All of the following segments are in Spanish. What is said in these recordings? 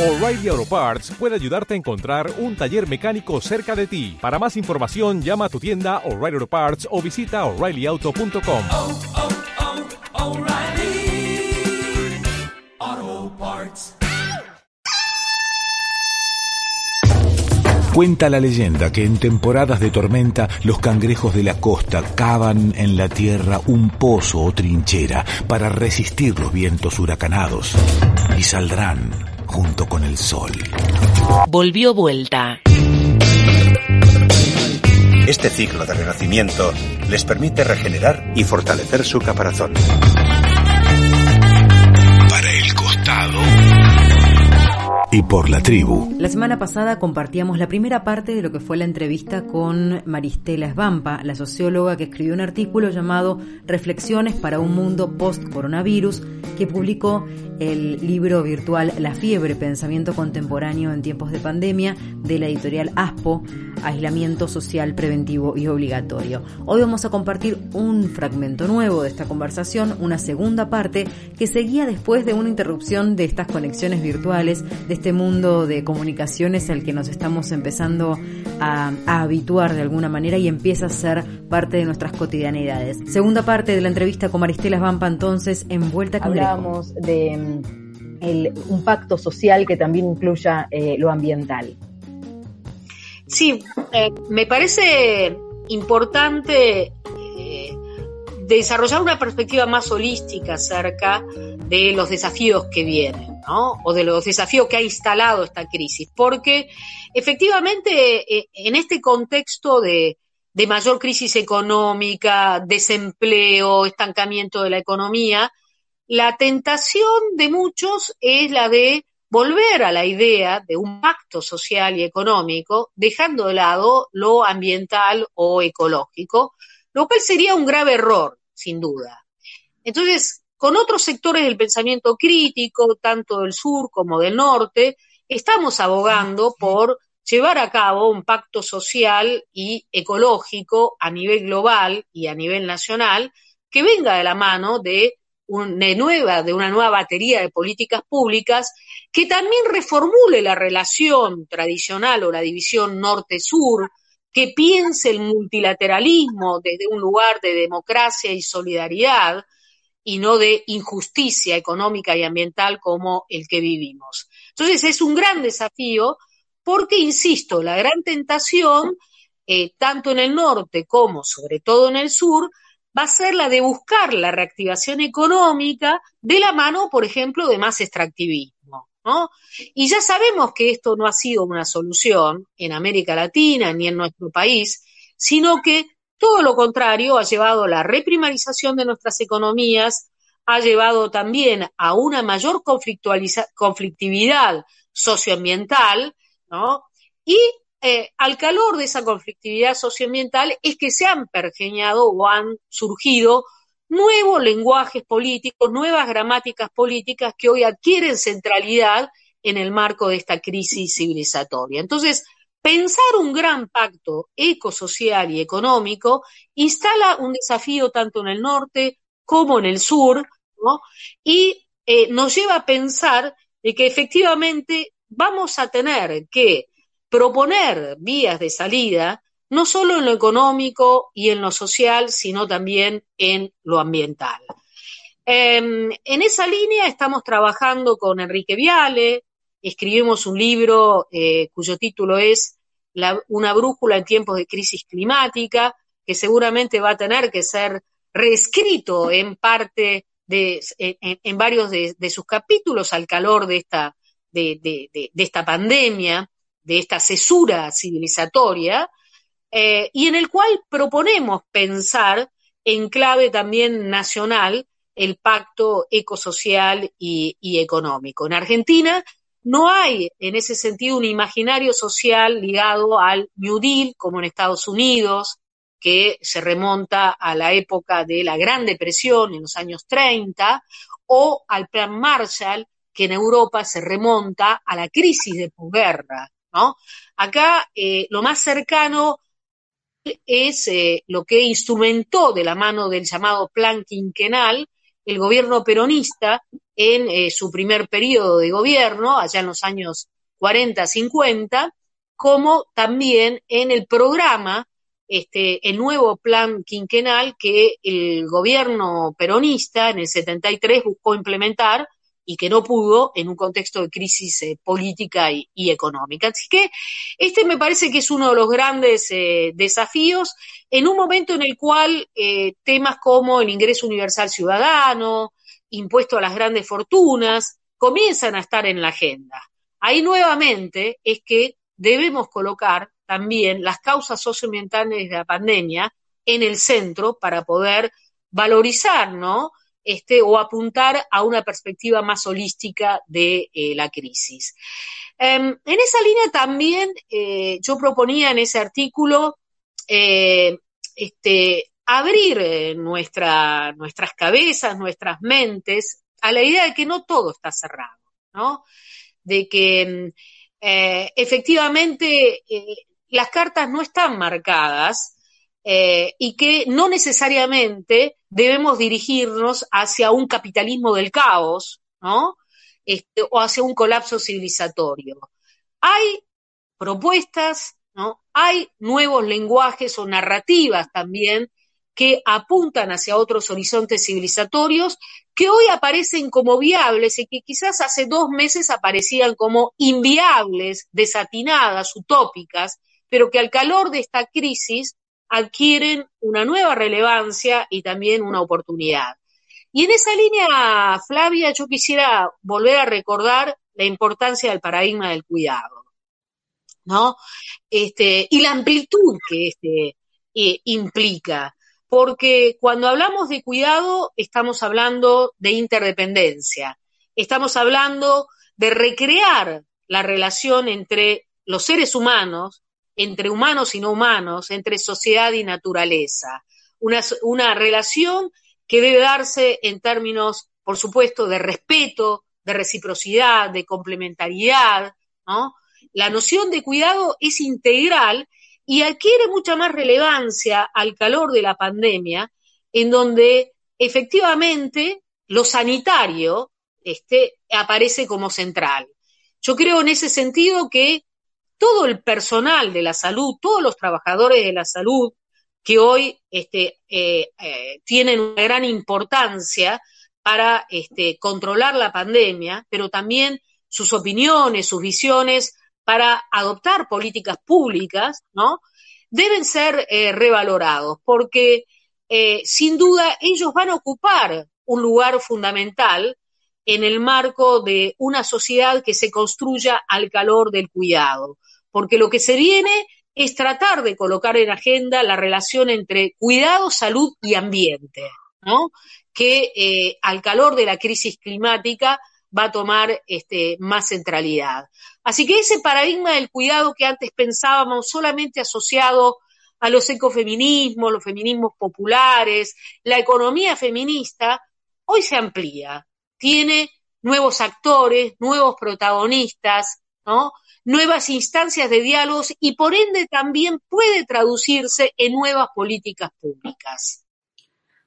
O'Reilly Auto Parts puede ayudarte a encontrar un taller mecánico cerca de ti. Para más información, llama a tu tienda O'Reilly Auto Parts o visita oreillyauto.com. oh, oh, O'Reilly Auto Parts. Cuenta la leyenda que en temporadas de tormenta los cangrejos de la costa cavan en la tierra un pozo o trinchera para resistir los vientos huracanados y saldrán junto con el sol. Volvió vuelta. Este ciclo de renacimiento les permite regenerar y fortalecer su caparazón. Y por la tribu. La semana pasada compartíamos la primera parte de lo que fue la entrevista con Maristela Esbampa, la socióloga que escribió un artículo llamado Reflexiones para un mundo post-coronavirus, que publicó el libro virtual La fiebre, pensamiento contemporáneo en tiempos de pandemia, de la editorial ASPO, aislamiento social preventivo y obligatorio. Hoy vamos a compartir un fragmento nuevo de esta conversación, una segunda parte que seguía después de una interrupción de estas conexiones virtuales, este mundo de comunicaciones al que nos estamos empezando a, a, habituar de alguna manera y empieza a ser parte de nuestras cotidianidades. Segunda parte de la entrevista con Maristela Vampa entonces en Vuelta con Hablábamos de mm, el, un pacto social que también incluya eh, lo ambiental. Sí, eh, me parece importante eh, desarrollar una perspectiva más holística acerca de los desafíos que vienen, ¿no? O de los desafíos que ha instalado esta crisis, porque efectivamente eh, en este contexto de, de mayor crisis económica, desempleo, estancamiento de la economía, la tentación de muchos es la de volver a la idea de un pacto social y económico, dejando de lado lo ambiental o ecológico, lo cual sería un grave error, sin duda. Entonces, con otros sectores del pensamiento crítico, tanto del sur como del norte, estamos abogando por llevar a cabo un pacto social y ecológico a nivel global y a nivel nacional que venga de la mano de una nueva, de una nueva batería de políticas públicas que también reformule la relación tradicional o la división norte-sur, que piense el multilateralismo desde un lugar de democracia y solidaridad y no de injusticia económica y ambiental como el que vivimos. Entonces es un gran desafío porque, insisto, la gran tentación, eh, tanto en el norte como sobre todo en el sur, va a ser la de buscar la reactivación económica de la mano, por ejemplo, de más extractivismo. ¿no? Y ya sabemos que esto no ha sido una solución en América Latina ni en nuestro país, sino que todo lo contrario ha llevado a la reprimarización de nuestras economías, ha llevado también a una mayor conflictividad socioambiental, ¿no? Y eh, al calor de esa conflictividad socioambiental es que se han pergeñado o han surgido nuevos lenguajes políticos, nuevas gramáticas políticas que hoy adquieren centralidad en el marco de esta crisis civilizatoria. Entonces, pensar un gran pacto ecosocial y económico instala un desafío tanto en el norte como en el sur, ¿no? y eh, nos lleva a pensar de que efectivamente vamos a tener que proponer vías de salida, no solo en lo económico y en lo social, sino también en lo ambiental. Eh, en esa línea estamos trabajando con Enrique Viale, escribimos un libro eh, cuyo título es Una brújula en tiempos de crisis climática, que seguramente va a tener que ser reescrito en parte de, en, varios de, sus capítulos al calor de esta, de esta pandemia de esta cesura civilizatoria, eh, y en el cual proponemos pensar en clave también nacional el pacto ecosocial y, y, económico. En Argentina no hay en ese sentido un imaginario social ligado al New Deal como en Estados Unidos, que se remonta a la época de la Gran Depresión en los años 30, o al Plan Marshall, que en Europa se remonta a la crisis de posguerra ¿no? Acá eh, lo más cercano es eh, lo que instrumentó de la mano del llamado plan quinquenal el gobierno peronista en eh, su primer periodo de gobierno, allá en los años 40, 50, como también en el programa, este, el nuevo plan quinquenal que el gobierno peronista en el 73 buscó implementar y que no pudo en un contexto de crisis eh, política y, económica. Así que este me parece que es uno de los grandes eh, desafíos en un momento en el cual eh, temas como el ingreso universal ciudadano, impuesto a las grandes fortunas, comienzan a estar en la agenda. Ahí nuevamente es que debemos colocar también las causas socioambientales de la pandemia en el centro para poder valorizar, ¿no? Este, o apuntar a una perspectiva más holística de eh, la crisis. Eh, en esa línea también eh, yo proponía en ese artículo eh, este, abrir nuestra, nuestras cabezas, nuestras mentes a la idea de que no todo está cerrado, ¿no? De que efectivamente las cartas no están marcadas eh, y que no necesariamente debemos dirigirnos hacia un capitalismo del caos, ¿no? Este, o hacia un colapso civilizatorio. Hay propuestas, ¿no? Hay nuevos lenguajes o narrativas también que apuntan hacia otros horizontes civilizatorios que hoy aparecen como viables y que quizás hace dos meses aparecían como inviables, desatinadas, utópicas, pero que al calor de esta crisis adquieren una nueva relevancia y también una oportunidad. Y en esa línea, Flavia, yo quisiera volver a recordar la importancia del paradigma del cuidado, ¿no? Este, y la amplitud que este eh, implica, porque cuando hablamos de cuidado estamos hablando de interdependencia, estamos hablando de recrear la relación entre los seres humanos entre humanos y no humanos, entre sociedad y naturaleza. Una, relación que debe darse en términos, por supuesto, de respeto, de reciprocidad, de complementariedad. La noción de cuidado es integral y adquiere mucha más relevancia al calor de la pandemia, en donde efectivamente lo sanitario este, aparece como central. Yo creo en ese sentido que todo el personal de la salud, todos los trabajadores de la salud que hoy este, eh, eh, tienen una gran importancia para este, controlar la pandemia, pero también sus opiniones, sus visiones para adoptar políticas públicas, ¿no? Deben ser eh, revalorados, porque sin duda ellos van a ocupar un lugar fundamental en el marco de una sociedad que se construya al calor del cuidado porque lo que se viene es tratar de colocar en agenda la relación entre cuidado, salud y ambiente, ¿no? Que eh, al calor de la crisis climática va a tomar este, más centralidad. Así que ese paradigma del cuidado que antes pensábamos solamente asociado a los ecofeminismos, los feminismos populares, la economía feminista, hoy se amplía, tiene nuevos actores, nuevos protagonistas, nuevas instancias de diálogos y por ende también puede traducirse en nuevas políticas públicas.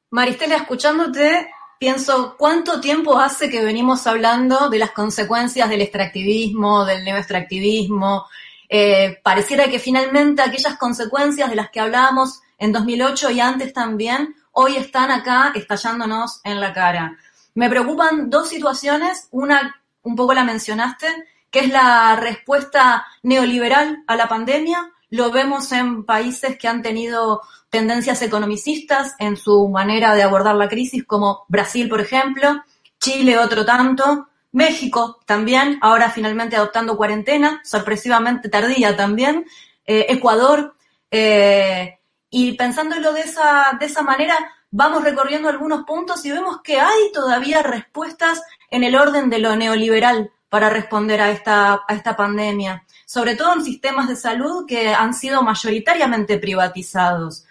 Maristela, escuchándote, pienso cuánto tiempo hace que venimos hablando de las consecuencias del extractivismo, del neoextractivismo. Eh, pareciera que finalmente aquellas consecuencias de las que hablábamos en 2008 y antes también, hoy están acá estallándonos en la cara. Me preocupan dos situaciones, una un poco la mencionaste, que es la respuesta neoliberal a la pandemia. Lo vemos en países que han tenido tendencias economicistas en su manera de abordar la crisis, como Brasil, por ejemplo, Chile otro tanto, México también, ahora finalmente adoptando cuarentena, sorpresivamente tardía también, eh, Ecuador, eh, y pensándolo de esa, de esa manera, vamos recorriendo algunos puntos y vemos que hay todavía respuestas en el orden de lo neoliberal para responder a esta, a esta pandemia, sobre todo en sistemas de salud que han sido mayoritariamente privatizados.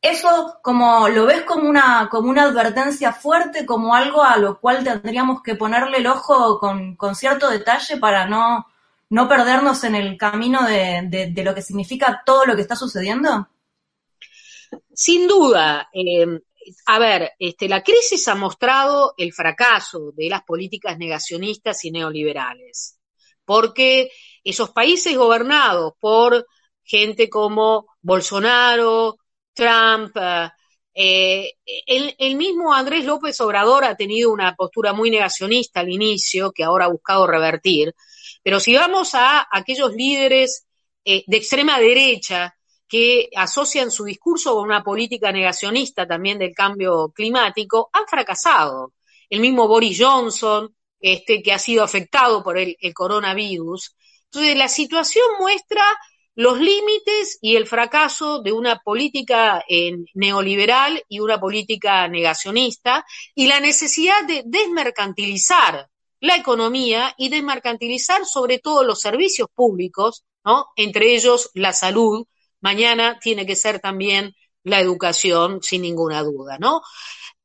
Eso como lo ves como una, como una advertencia fuerte, como algo a lo cual tendríamos que ponerle el ojo con, con cierto detalle para no, no perdernos en el camino de, de, lo que significa todo lo que está sucediendo? Sin duda, eh, a ver, este, la crisis ha mostrado el fracaso de las políticas negacionistas y neoliberales, porque esos países gobernados por gente como Bolsonaro, Trump, eh, el, el, mismo Andrés López Obrador ha tenido una postura muy negacionista al inicio, que ahora ha buscado revertir, pero si vamos a aquellos líderes eh, de extrema derecha que asocian su discurso con una política negacionista también del cambio climático, han fracasado. El mismo Boris Johnson, este, que ha sido afectado por el, coronavirus. Entonces, la situación muestra los límites y el fracaso de una política eh, neoliberal y una política negacionista y la necesidad de desmercantilizar la economía y desmercantilizar sobre todo los servicios públicos, ¿no? Entre ellos la salud. Mañana tiene que ser también la educación, sin ninguna duda, ¿no?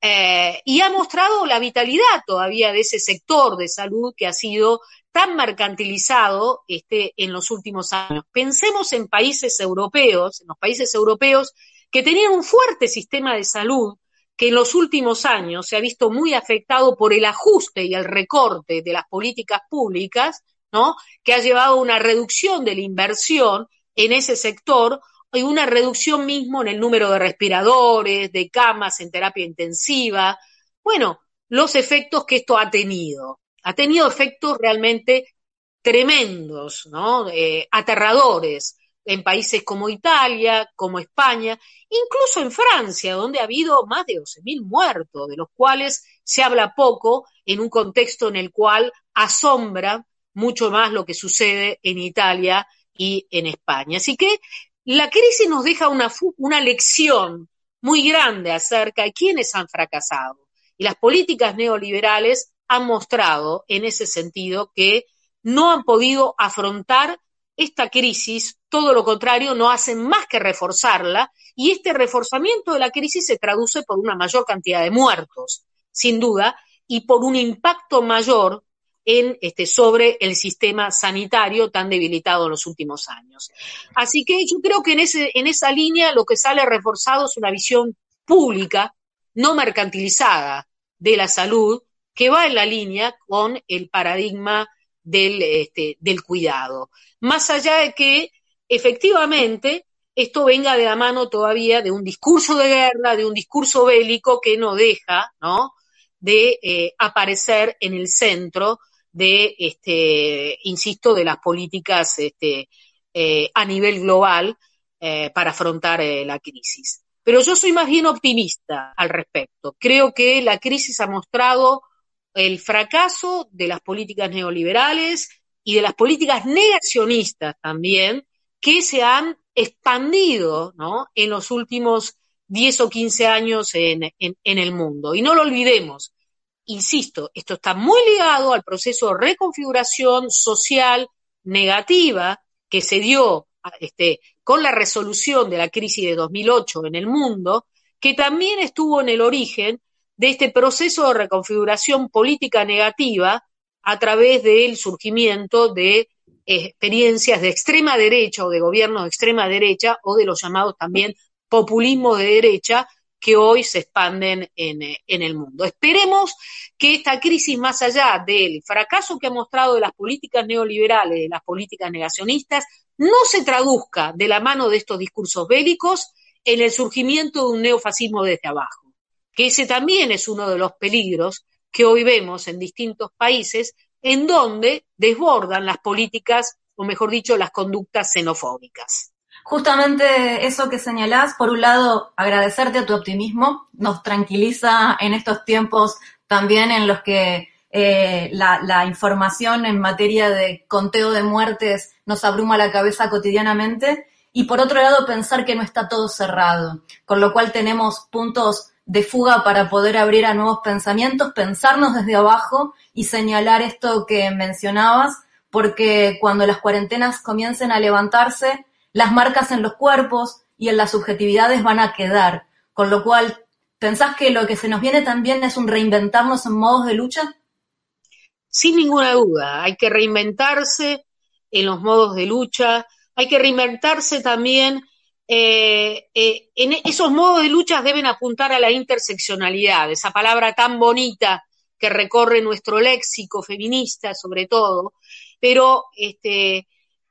Eh, y ha mostrado la vitalidad todavía de ese sector de salud que ha sido tan mercantilizado este, en los últimos años. Pensemos en países europeos, en los países europeos que tenían un fuerte sistema de salud que en los últimos años se ha visto muy afectado por el ajuste y el recorte de las políticas públicas, ¿no? Que ha llevado a una reducción de la inversión en ese sector y una reducción mismo en el número de respiradores, de camas en terapia intensiva. Bueno, los efectos que esto ha tenido ha tenido efectos realmente tremendos, ¿no? Eh, aterradores en países como Italia, como España, incluso en Francia, donde ha habido más de 12.000 muertos, de los cuales se habla poco en un contexto en el cual asombra mucho más lo que sucede en Italia y en España. Así que la crisis nos deja una, una lección muy grande acerca de quiénes han fracasado. Y las políticas neoliberales han mostrado en ese sentido que no han podido afrontar esta crisis, todo lo contrario, no hacen más que reforzarla y este reforzamiento de la crisis se traduce por una mayor cantidad de muertos, sin duda, y por un impacto mayor este, sobre el sistema sanitario tan debilitado en los últimos años. Así que yo creo que en, ese, en esa línea lo que sale reforzado es una visión pública, no mercantilizada de la salud, que va en la línea con el paradigma del, este, del cuidado. Más allá de que efectivamente esto venga de la mano todavía de un discurso de guerra, de un discurso bélico que no deja, de eh, aparecer en el centro de, este, insisto, de las políticas este, eh, a nivel global eh, para afrontar la crisis. Pero yo soy más bien optimista al respecto. Creo que la crisis ha mostrado el fracaso de las políticas neoliberales y de las políticas negacionistas también, que se han expandido en los últimos 10 o 15 años en, el mundo. Y no lo olvidemos, insisto, esto está muy ligado al proceso de reconfiguración social negativa que se dio este, con la resolución de la crisis de 2008 en el mundo, que también estuvo en el origen de este proceso de reconfiguración política negativa a través del surgimiento de experiencias de extrema derecha o de gobiernos de extrema derecha o de los llamados también populismo de derecha que hoy se expanden en, en, el mundo. Esperemos que esta crisis, más allá del fracaso que ha mostrado de las políticas neoliberales, de las políticas negacionistas, no se traduzca de la mano de estos discursos bélicos en el surgimiento de un neofascismo desde abajo que ese también es uno de los peligros que hoy vemos en distintos países en donde desbordan las políticas, o mejor dicho, las conductas xenofóbicas. Justamente eso que señalás, por un lado, agradecerte tu optimismo, nos tranquiliza en estos tiempos también en los que eh, la, la, información en materia de conteo de muertes nos abruma la cabeza cotidianamente, y por otro lado, pensar que no está todo cerrado, con lo cual tenemos puntos de fuga para poder abrir a nuevos pensamientos, pensarnos desde abajo y señalar esto que mencionabas, porque cuando las cuarentenas comiencen a levantarse, las marcas en los cuerpos y en las subjetividades van a quedar, con lo cual, ¿pensás que lo que se nos viene también es un reinventarnos en modos de lucha? Sin ninguna duda, hay que reinventarse en los modos de lucha, hay que reinventarse también eh, eh, en esos modos de lucha deben apuntar a la interseccionalidad, esa palabra tan bonita que recorre nuestro léxico feminista, sobre todo, pero este,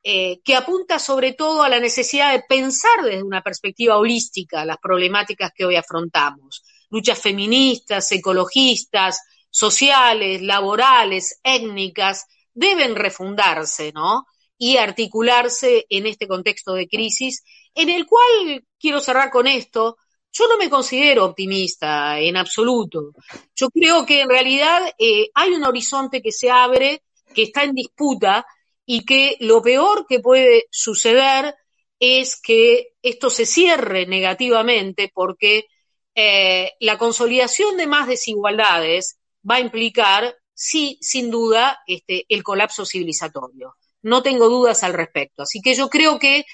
eh, que apunta sobre todo a la necesidad de pensar desde una perspectiva holística las problemáticas que hoy afrontamos. Luchas feministas, ecologistas, sociales, laborales, étnicas, deben refundarse, ¿no? Y articularse en este contexto de crisis, en el cual, quiero cerrar con esto, yo no me considero optimista en absoluto. Yo creo que en realidad eh, hay un horizonte que se abre, que está en disputa y que lo peor que puede suceder es que esto se cierre negativamente porque eh, la consolidación de más desigualdades va a implicar, sí, sin duda, este, el colapso civilizatorio. No tengo dudas al respecto. Así que yo creo que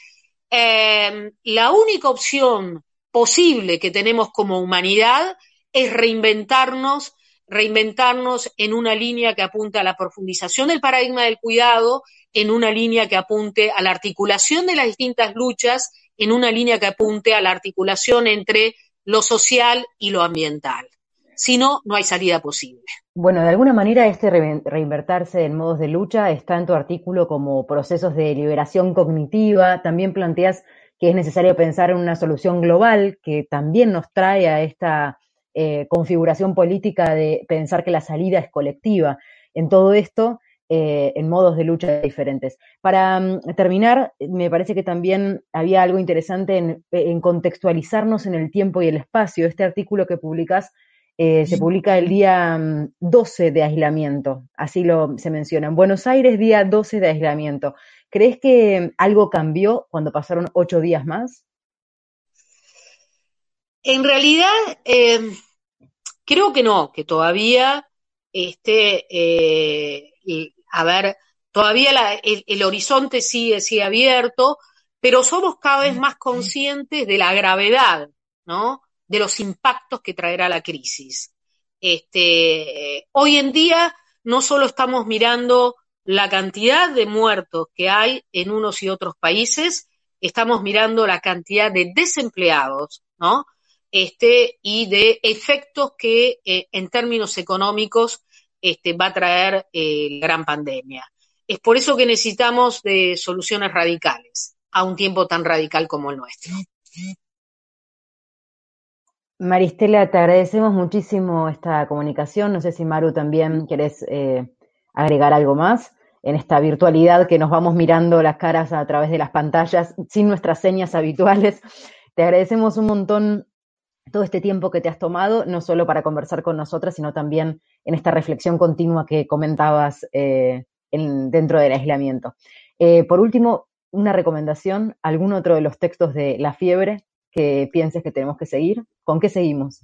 eh, la única opción posible que tenemos como humanidad es reinventarnos, reinventarnos en una línea que apunte a la profundización del paradigma del cuidado, en una línea que apunte a la articulación de las distintas luchas, en una línea que apunte a la articulación entre lo social y lo ambiental. Si no, no hay salida posible. Bueno, de alguna manera este reinvertirse en modos de lucha está en tu artículo como procesos de liberación cognitiva. También planteas que es necesario pensar en una solución global que también nos trae a esta eh, configuración política de pensar que la salida es colectiva. En todo esto, eh, en modos de lucha diferentes. Para mm, terminar, me parece que también había algo interesante en, contextualizarnos en el tiempo y el espacio. Este artículo que publicas eh, se publica el día 12 mm, de aislamiento, así lo se menciona. En Buenos Aires, día 12 de aislamiento. ¿Crees que algo cambió cuando pasaron ocho días más? En realidad, em, creo que no, que todavía este, eh, a ver, todavía el, horizonte sigue, sigue abierto, pero somos cada vez más conscientes de la gravedad, ¿no? De los impactos que traerá la crisis. Este, hoy en día no solo estamos mirando la cantidad de muertos que hay en unos y otros países, estamos mirando la cantidad de desempleados, ¿no? Este, y de efectos que eh, en términos económicos este, va a traer eh, la gran pandemia. Es por eso que necesitamos de soluciones radicales a un tiempo tan radical como el nuestro. Maristela, te agradecemos muchísimo esta comunicación. No sé si Maru también querés eh, agregar algo más en esta virtualidad que nos vamos mirando las caras a través de las pantallas sin nuestras señas habituales. Te agradecemos un montón todo este tiempo que te has tomado, no solo para conversar con nosotras, sino también en esta reflexión continua que comentabas eh, dentro del aislamiento. Eh, por último, una recomendación, algún otro de los textos de La Fiebre que pienses que tenemos que seguir. ¿Con qué seguimos?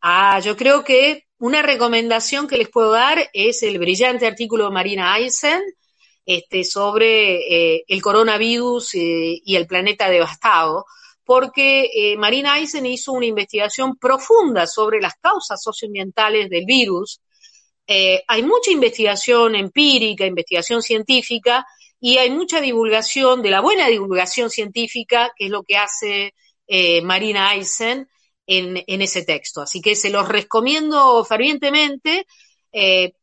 Ah, yo creo que una recomendación que les puedo dar es el brillante artículo de Marina Eisen este, sobre eh, el coronavirus y el planeta devastado, porque eh, Marina Eisen hizo una investigación profunda sobre las causas socioambientales del virus. Eh, hay mucha investigación empírica, investigación científica, y hay mucha divulgación, de la buena divulgación científica, que es lo que hace eh, Marina Eisen en, en, ese texto. Así que se los recomiendo fervientemente.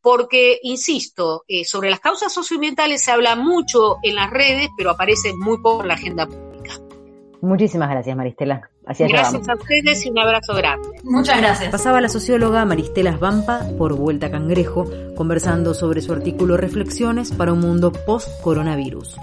porque, insisto, sobre las causas socioambientales se habla mucho en las redes, pero aparece muy poco en la agenda pública. Muchísimas gracias, Maristela. gracias a ustedes y un abrazo grande. Muchas gracias. Pasaba la socióloga Maristela Svampa por Vuelta Cangrejo, conversando sobre su artículo Reflexiones para un mundo post-coronavirus.